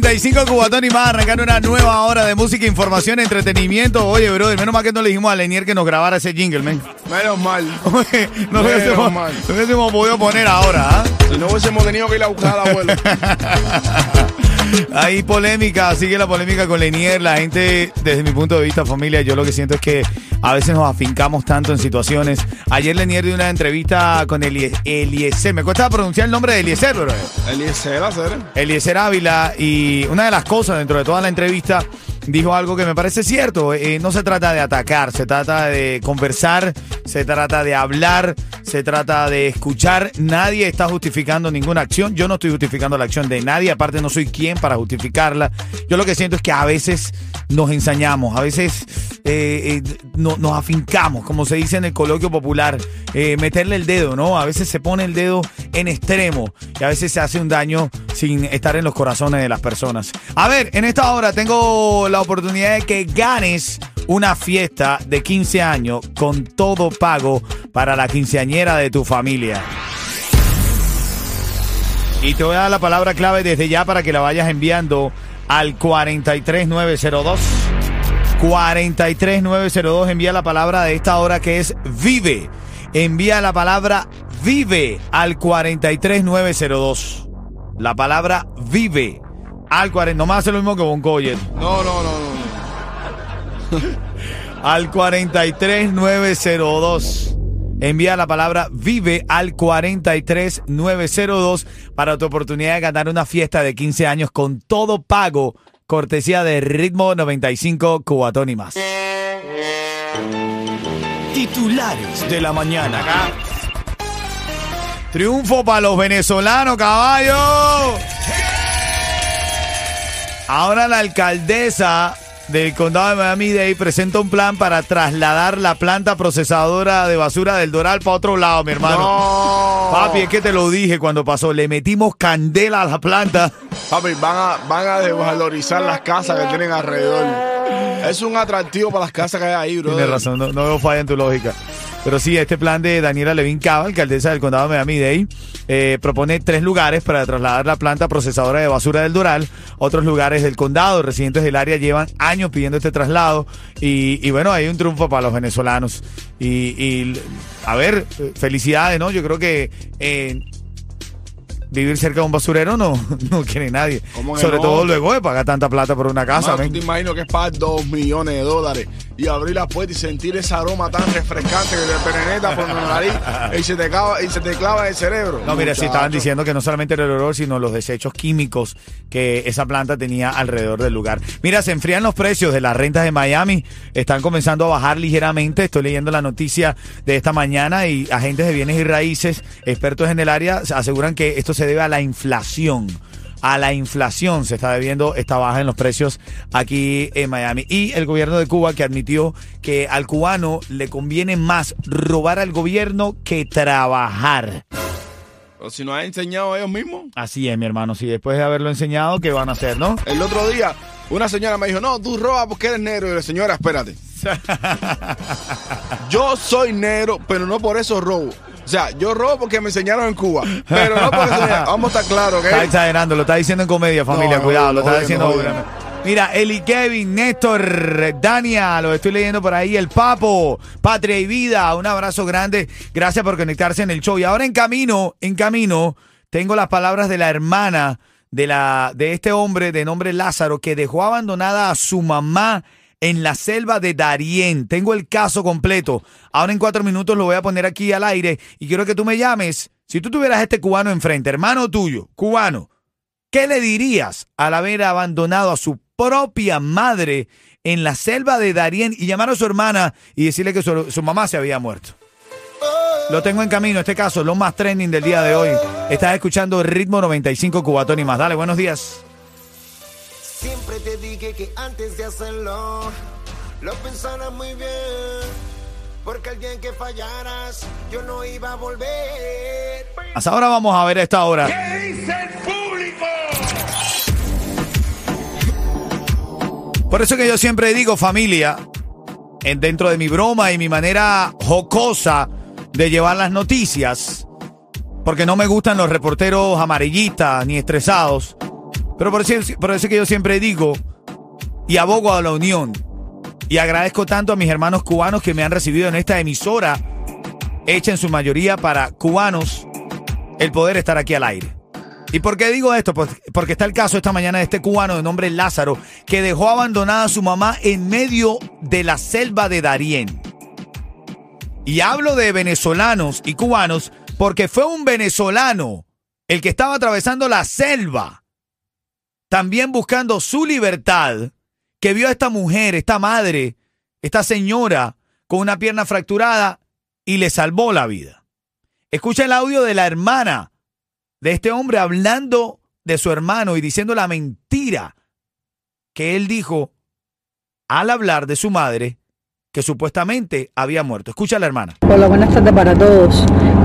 95 Cubatón y más, arrancando una nueva hora de música, información, entretenimiento. Oye, brother, menos mal que no le dijimos a Lenier que nos grabara ese jingle, men. Menos mal. Oye, no Menos hubiésemos, mal. no hubiésemos podido poner ahora, ¿ah? Si no hubiésemos tenido que ir a buscar al abuelo. Hay polémica, sigue la polémica con Lenier. La gente, desde mi punto de vista, familia, yo lo que siento es que a veces nos afincamos tanto en situaciones. Ayer Lenier dio una entrevista con Elie- Eliezer. Me cuesta pronunciar el nombre de Eliezer, bro. Eliezer. Eliezer Ávila. Y una de las cosas dentro de toda la entrevista dijo algo que me parece cierto. Eh, no se trata de atacar, se trata de conversar, se trata de hablar, se trata de escuchar. Nadie está justificando ninguna acción. Yo no estoy justificando la acción de nadie. Aparte, no soy quien para justificarla. Yo lo que siento es que a veces nos ensañamos, a veces eh, eh, no- nos afincamos, como se dice en el coloquio popular, meterle el dedo, ¿no? A veces se pone el dedo en extremo y a veces se hace un daño sin estar en los corazones de las personas. A ver, en esta hora tengo la oportunidad de que ganes una fiesta de 15 años con todo pago para la quinceañera de tu familia. Y te voy a dar la palabra clave desde ya para que la vayas enviando al 43902. 43902 envía la palabra de esta hora que es vive. Envía la palabra vive al 43902. La palabra vive al 40. No me hace lo mismo que Bonco Oye. No, no, no, no. Al 43902. Envía la palabra vive al 43902 para tu oportunidad de ganar una fiesta de 15 años con todo pago, cortesía de Ritmo 95 Cubatón y más. Titulares de la mañana. Triunfo para los venezolanos, caballo. Ahora la alcaldesa del condado de Miami-Dade presenta un plan para trasladar la planta procesadora de basura del Doral para otro lado, mi hermano. No. Papi, es que te lo dije cuando pasó. Le metimos candela a la planta. Papi, van a, van a desvalorizar las casas que tienen alrededor. Es un atractivo para las casas que hay ahí, bro. Tienes razón, no, no veo falla en tu lógica. Pero sí, este plan de Daniela Levin Cava, alcaldesa del condado de Miami-Dade, eh, propone tres lugares para trasladar la planta procesadora de basura del Doral. Otros lugares del condado, residentes del área llevan años pidiendo este traslado. Y, y bueno, hay un triunfo para los venezolanos. Y, y, a ver, felicidades, ¿no? Yo creo que eh, vivir cerca de un basurero no, no quiere nadie. ¿Cómo que Sobre no? todo luego de pagar tanta plata por una casa. Mano, men. ¿tú te imaginas que es pagar dos millones de dólares y abrir la puerta y sentir ese aroma tan refrescante que te peneta por la nariz y se te clava, y se te clava en el cerebro? No, mira, sí Muchacho. estaban diciendo que no solamente era el olor, sino los desechos químicos que esa planta tenía alrededor del lugar. Mira, se enfrían los precios de las rentas de Miami, están comenzando a bajar ligeramente. Estoy leyendo la noticia de esta mañana y agentes de bienes y raíces, expertos en el área, aseguran que esto se debe a la inflación. A la inflación se está debiendo esta baja en los precios aquí en Miami. Y el gobierno de Cuba que admitió que al cubano le conviene más robar al gobierno que trabajar. Pero si nos han enseñado ellos mismos. Así es, mi hermano. Si después de haberlo enseñado, ¿qué van a hacer, no? El otro día, una señora me dijo, no, tú robas porque eres negro. Y le señora, espérate. Yo soy negro, pero no por eso robo. O sea, yo robo porque me enseñaron en Cuba. Pero no porque Vamos a estar claros, Está ¿ok? exagerando, lo está diciendo en comedia, familia. No, Cuidado, lo está diciendo. no. Mira, Eli Kevin, Néstor, Dania, lo estoy leyendo por ahí, el Papo, Patria y Vida, un abrazo grande, gracias por conectarse en el show. Y ahora en camino, en camino, tengo las palabras de la hermana de, la, de este hombre de nombre Lázaro que dejó abandonada a su mamá en la selva de Darién. Tengo el caso completo. Ahora en cuatro minutos lo voy a poner aquí al aire y quiero que tú me llames. Si tú tuvieras a este cubano enfrente, hermano tuyo, cubano, ¿qué le dirías al haber abandonado a su propia madre en la selva de Darién y llamar a su hermana y decirle que su, su mamá se había muerto? Lo tengo en camino, este caso, lo más trending del día de hoy. Estás escuchando Ritmo 95 Cubatón y más. Dale, buenos días. Siempre te dije que antes de hacerlo, lo pensaras muy bien. Porque día en que fallaras, yo no iba a volver. Hasta ahora vamos a ver a esta hora. Por eso que yo siempre digo, familia, en- dentro de mi broma y mi manera jocosa de llevar las noticias, porque no me gustan los reporteros amarillistas ni estresados, pero por eso, que yo siempre digo y abogo a la unión y agradezco tanto a mis hermanos cubanos que me han recibido en esta emisora, hecha en su mayoría para cubanos, el poder estar aquí al aire. ¿Y por qué digo esto? Pues porque está el caso esta mañana de este cubano de nombre Lázaro que dejó abandonada a su mamá en medio de la selva de Darién. Y hablo de venezolanos y cubanos porque fue un venezolano el que estaba atravesando la selva, también buscando su libertad, que vio a esta mujer, esta madre, esta señora con una pierna fracturada y le salvó la vida. Escucha el audio de la hermana de este hombre hablando de su hermano y diciendo la mentira que él dijo al hablar de su madre que supuestamente había muerto. Escucha la hermana. Hola, buenas tardes para todos.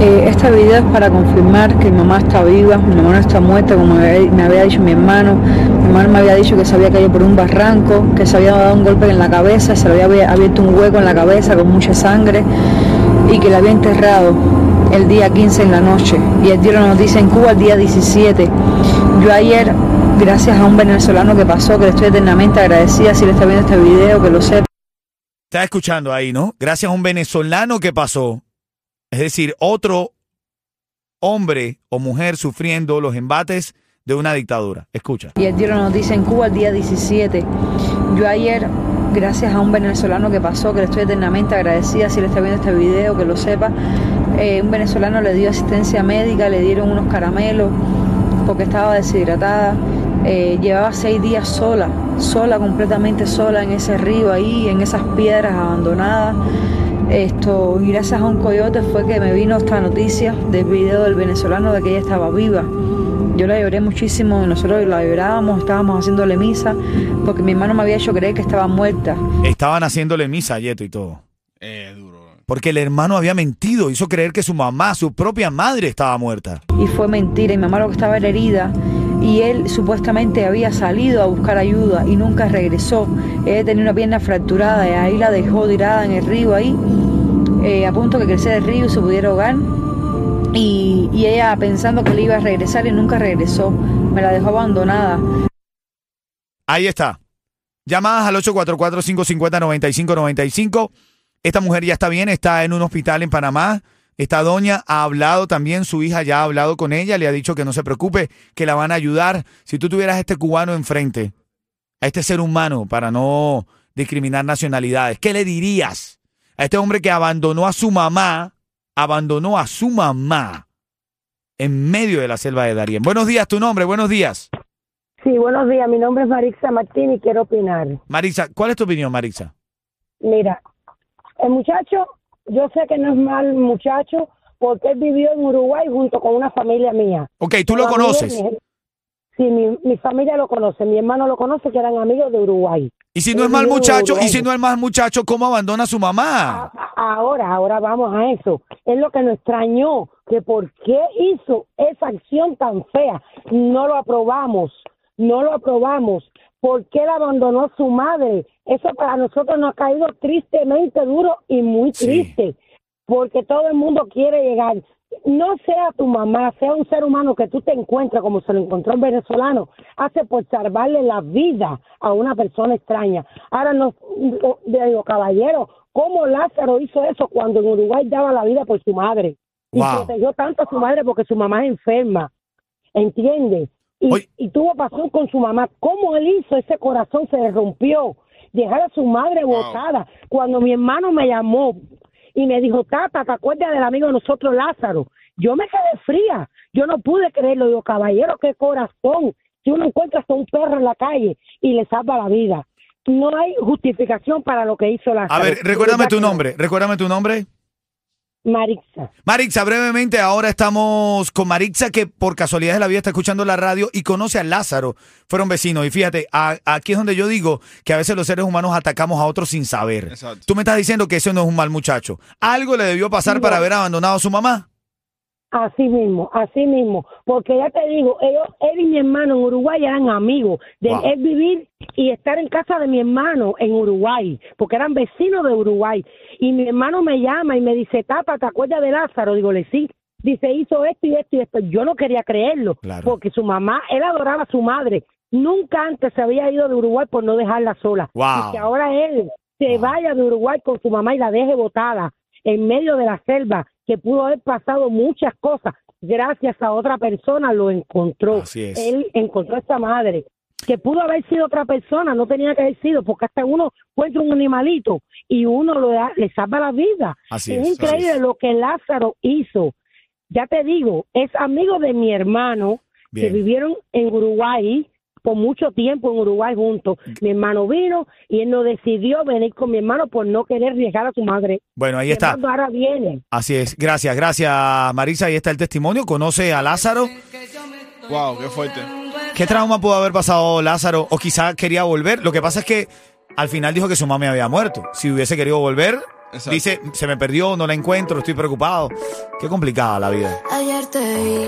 Eh, este video es para confirmar que mi mamá está viva, mi mamá está muerta, como me había, dicho mi hermano. Mi hermano me había dicho que se había caído por un barranco, que se había dado un golpe en la cabeza, se le había abierto un hueco en la cabeza con mucha sangre y que la había enterrado el día 15 en la noche. Y él dio la noticia en Cuba el día 17. Yo ayer, gracias a un venezolano que pasó, que le estoy eternamente agradecida si le está viendo este video, que lo sepa. Está escuchando ahí, ¿no? Gracias a un venezolano que pasó. Es decir, otro hombre o mujer sufriendo los embates de una dictadura. Escucha. Y él dio la noticia en Cuba el día 17. Yo ayer, gracias a un venezolano que pasó, que le estoy eternamente agradecida si le está viendo este video, que lo sepa, eh, un venezolano le dio asistencia médica, le dieron unos caramelos porque estaba deshidratada. Eh, llevaba seis días sola, sola, completamente sola en ese río ahí, en esas piedras abandonadas. Esto, y gracias a un coyote fue que me vino esta noticia del video del venezolano de que ella estaba viva. Yo la lloré muchísimo, nosotros la llorábamos, estábamos haciéndole misa, porque mi hermano me había hecho creer que estaba muerta. Estaban haciéndole misa a Yeto y todo. Eh, duro. Porque el hermano había mentido, hizo creer que su mamá, su propia madre estaba muerta. Y fue mentira, y mi mamá lo que estaba era herida, y él supuestamente había salido a buscar ayuda y nunca regresó. Ella tenía una pierna fracturada y ahí la dejó tirada en el río ahí, eh, a punto que creciera el río y se pudiera ahogar. Y, y ella pensando que le iba a regresar y nunca regresó, me la dejó abandonada. Ahí está. Llamadas al 844-550-9595. Esta mujer ya está bien, está en un hospital en Panamá. Esta doña ha hablado también, su hija ya ha hablado con ella, le ha dicho que no se preocupe, que la van a ayudar. Si tú tuvieras a este cubano enfrente, a este ser humano, para no discriminar nacionalidades, ¿qué le dirías a este hombre que abandonó a su mamá, abandonó a su mamá en medio de la selva de Darien? Buenos días, tu nombre, buenos días. Sí, buenos días. Mi nombre es Marixa Martín y quiero opinar. Marisa, ¿cuál es tu opinión, Marisa? Mira, el muchacho, yo sé que no es mal muchacho porque él vivió en Uruguay junto con una familia mía. Ok, tú lo conoces. mi- Sí, mi, mi familia lo conoce, mi hermano lo conoce, que eran amigos de Uruguay. Y si no es mal muchacho, y si no es mal muchacho, ¿cómo abandona a su mamá? Ahora, ahora vamos a eso. Es lo que nos extrañó, que por qué hizo esa acción tan fea. No lo aprobamos, no lo aprobamos. ¿Por qué la abandonó su madre? Eso para nosotros nos ha caído tristemente duro y muy Sí. triste, porque todo el mundo quiere llegar. No sea tu mamá, sea un ser humano que tú te encuentres como se lo encontró el venezolano, hace por salvarle la vida a una persona extraña. Ahora no, le digo, caballero, ¿cómo Lázaro hizo eso cuando en Uruguay daba la vida por su madre? Y Wow. protegió tanto a su madre porque su mamá es enferma. ¿Entiendes? y, y tuvo pasión con su mamá. ¿Cómo él hizo? Ese corazón se le rompió. Dejar a su madre botada. Cuando mi hermano me llamó y me dijo, Tata, ¿te acuerdas del amigo de nosotros, Lázaro? Yo me quedé fría. Yo no pude creerlo. Digo, caballero, qué corazón. Si uno encuentra hasta un perro en la calle y le salva la vida. No hay justificación para lo que hizo Lázaro. A ver, recuérdame tu nombre. Recuérdame tu nombre. Marixa. Marixa, brevemente, ahora estamos con Marixa, que por casualidad de la vida está escuchando la radio y conoce a Lázaro. Fueron vecinos. Y fíjate, a- aquí es donde yo digo que a veces los seres humanos atacamos a otros sin saber. Exacto. Tú me estás diciendo que ese no es un mal muchacho. ¿Algo le debió pasar No. para haber abandonado a su mamá? Así mismo, así mismo, porque ya te digo, ellos, él y mi hermano en Uruguay eran amigos, de Wow. él vivir y estar en casa de mi hermano en Uruguay, porque eran vecinos de Uruguay. Y mi hermano me llama y me dice, Tata, ¿te acuerdas de Lázaro? Digo, le sí. Dice, hizo esto y esto y esto. Yo no quería creerlo, Claro. porque su mamá, él adoraba a su madre. Nunca antes se había ido de Uruguay por no dejarla sola. Wow. Y que ahora él se vaya de Uruguay con su mamá y la deje botada en medio de la selva, que pudo haber pasado muchas cosas. Gracias a otra persona lo encontró. Así es. Él encontró a esta madre. Que pudo haber sido otra persona, no tenía que haber sido, porque hasta uno encuentra un animalito y uno lo da- le salva la vida. Así es es, increíble así es. lo que Lázaro hizo. Ya te digo, es amigo de mi hermano, que vivieron en Uruguay por mucho tiempo en Uruguay juntos. Mi hermano vino y él no decidió venir con mi hermano por no querer arriesgar a su madre. Bueno, ahí Mi está. ahora viene. Así es. Gracias, gracias, Marisa. Ahí está el testimonio. Conoce a Lázaro. Wow, qué fuerte. ¿Qué trauma pudo haber pasado Lázaro? O quizá quería volver. Lo que pasa es que al final dijo que su mami había muerto. Si hubiese querido volver, Exacto. dice, se me perdió, no la encuentro, estoy preocupado. Qué complicada la vida. Ayer te vi,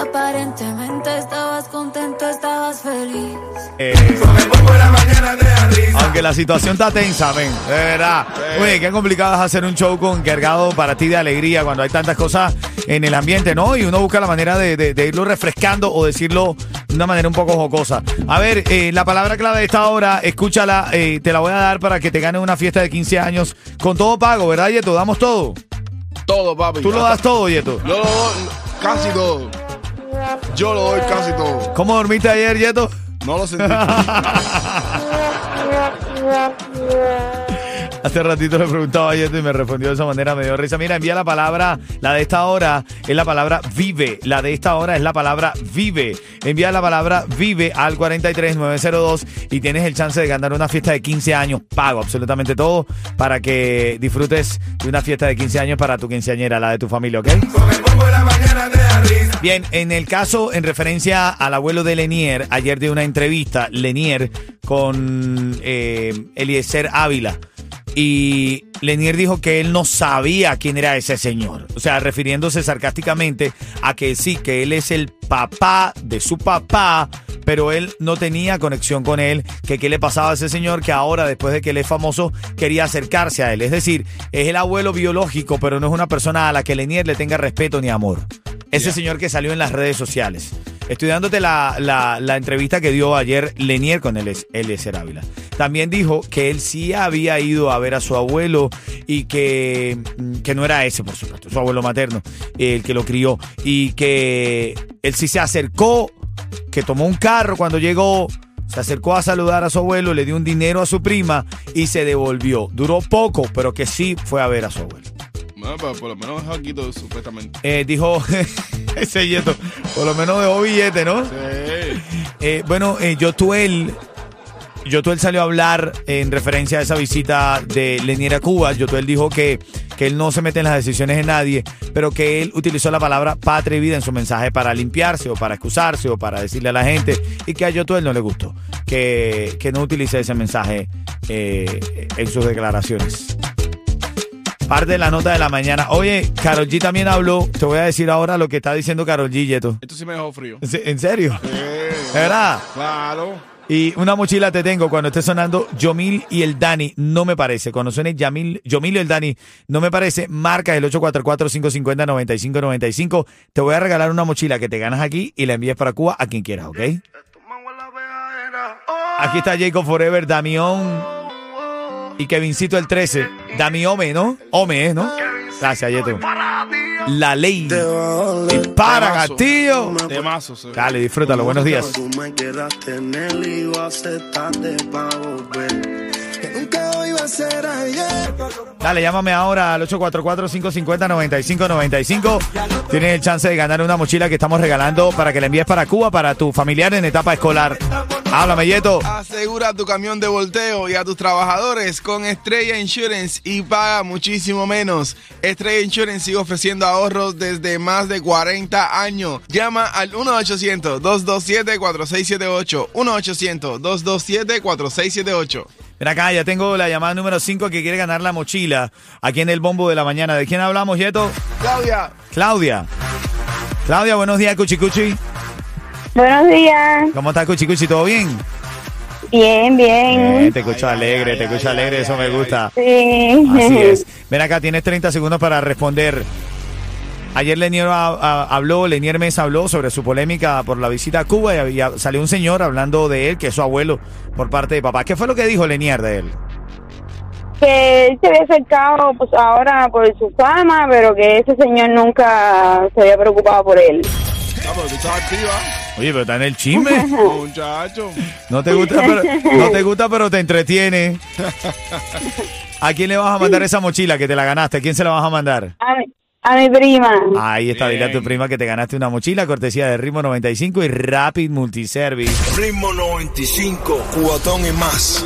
aparentemente estabas contento, estabas feliz. Eh, Me pongo la mañana de la risa. aunque la situación está tensa, men, de verdad. Oye, qué complicado es hacer un show con cargado para ti de alegría cuando hay tantas cosas en el ambiente, ¿no? Y uno busca la manera de, de- de irlo refrescando o decirlo de una manera un poco jocosa. A ver, eh, la palabra clave de esta hora, escúchala, eh, te la voy a dar para que te ganes una fiesta de 15 años con todo pago, ¿verdad, Yeto? Damos todo. Todo, papi. Tú lo das todo, Yeto. Yo lo doy casi todo. Yo lo doy casi todo. ¿Cómo dormiste ayer, Yeto? No lo sentí. Hace ratito le preguntaba a Yeto y me respondió de esa manera, me dio risa. Mira, envía la palabra, la de esta hora es la palabra vive. La de esta hora es la palabra vive. Envía la palabra vive al 43902 y tienes el chance de ganar una fiesta de 15 años. Pago absolutamente todo para que disfrutes de una fiesta de 15 años para tu quinceañera, la de tu familia, ¿ok? Mañana de la risa. Bien, en el caso, en referencia al abuelo de Lenier, ayer de una entrevista, Lenier, con eh, Eliezer Ávila. Y Lenier dijo que él no sabía quién era ese señor. O sea, refiriéndose sarcásticamente a que sí, que él es el papá de su papá, pero él no tenía conexión con él, que qué le pasaba a ese señor que ahora, después de que él es famoso, quería acercarse a él. Es decir, es el abuelo biológico, pero no es una persona a la que Lenier le tenga respeto ni amor. Ese señor que salió en las redes sociales. Estoy dándote la, la- la entrevista que dio ayer Lenier con el Eliezer Ávila. También dijo que él sí había ido a ver a su abuelo y que, mm, que no era ese, por supuesto, su abuelo materno, el que lo crió. Y que él sí se acercó, que tomó un carro cuando llegó, se acercó a saludar a su abuelo, le dio un dinero a su prima y se devolvió. Duró poco, pero que sí fue a ver a su abuelo. Bueno, pero por lo menos supuestamente. Eh, dijo ese yeto, por lo menos dejó billete, ¿no? Sí. Eh, bueno, eh, Yotuel, Yotuel salió a hablar en referencia a esa visita de Lenier a Cuba. Yotuel dijo que, que él no se mete en las decisiones de nadie, pero que él utilizó la palabra patria y vida en su mensaje para limpiarse o para excusarse o para decirle a la gente y que a Yotuel no le gustó, que, que no utilice ese mensaje eh, en sus declaraciones. Parte de la nota de la mañana. Oye, Carol G también habló. Te voy a decir ahora lo que está diciendo Carol G, Yeto. Esto sí me dejó frío. ¿En se- ¿En serio? Sí. ¿De verdad? Claro. Y una mochila te tengo cuando esté sonando Yomil y el Dani, no me parece. Cuando suene Yamil, Yomil y el Dani, no me parece. Marca el 844-550-9595. Te voy a regalar una mochila que te ganas aquí y la envíes para Cuba a quien quieras, ¿ok? Aquí está Jacob Forever, Damión y Kevincito el 13. Dami Ome, ¿no? Ome, ¿eh? ¿no? Gracias, Yeto. La Ley. Te va a doler. Y para Temazo. Castillo. Dale, disfrútalo. Buenos días. Tú me quedaste en el y aceptaste pa' volver. Que nunca iba a ser ayer. Dale, llámame ahora al 844-550-9595. Tienes el chance de ganar una mochila que estamos regalando para que la envíes para Cuba, para tu familiar en etapa escolar. Háblame, Yeto. Asegura tu camión de volteo y a tus trabajadores con Estrella Insurance y paga muchísimo menos. Estrella Insurance sigue ofreciendo ahorros desde más de 40 años. Llama al 1-800-227-4678. 1-800-227-4678. Ven acá, ya tengo la llamada número 5 que quiere ganar la mochila aquí en el bombo de la mañana. ¿De quién hablamos, Yeto? Claudia, Claudia. Claudia, buenos días, Cuchicuchi. Buenos días. ¿Cómo estás, Cuchicuchi? ¿Todo bien? Bien, bien. Te escucho alegre, te escucho alegre, eso me gusta. Sí. Así es. Ven acá, tienes 30 segundos para responder. Ayer Lenier ha- ha- habló, Lenier Mesa habló sobre su polémica por la visita a Cuba y salió un señor hablando de él, que es su abuelo, por parte de papá. ¿Qué fue lo que dijo Lenier de él? Que él se había acercado pues ahora por su fama, pero que ese señor nunca se había preocupado por él. Estás activa, Oye, pero está en el chisme. muchacho. No te gusta, pero, no te gusta, pero te entretiene. ¿A quién le vas a mandar esa mochila que te la ganaste? ¿A quién se la vas a mandar? A mi, a mi prima. Ahí está, dile a tu Bien. prima que te ganaste una mochila, cortesía de Ritmo 95 y Rapid Multiservice. Ritmo 95, cubatón y más.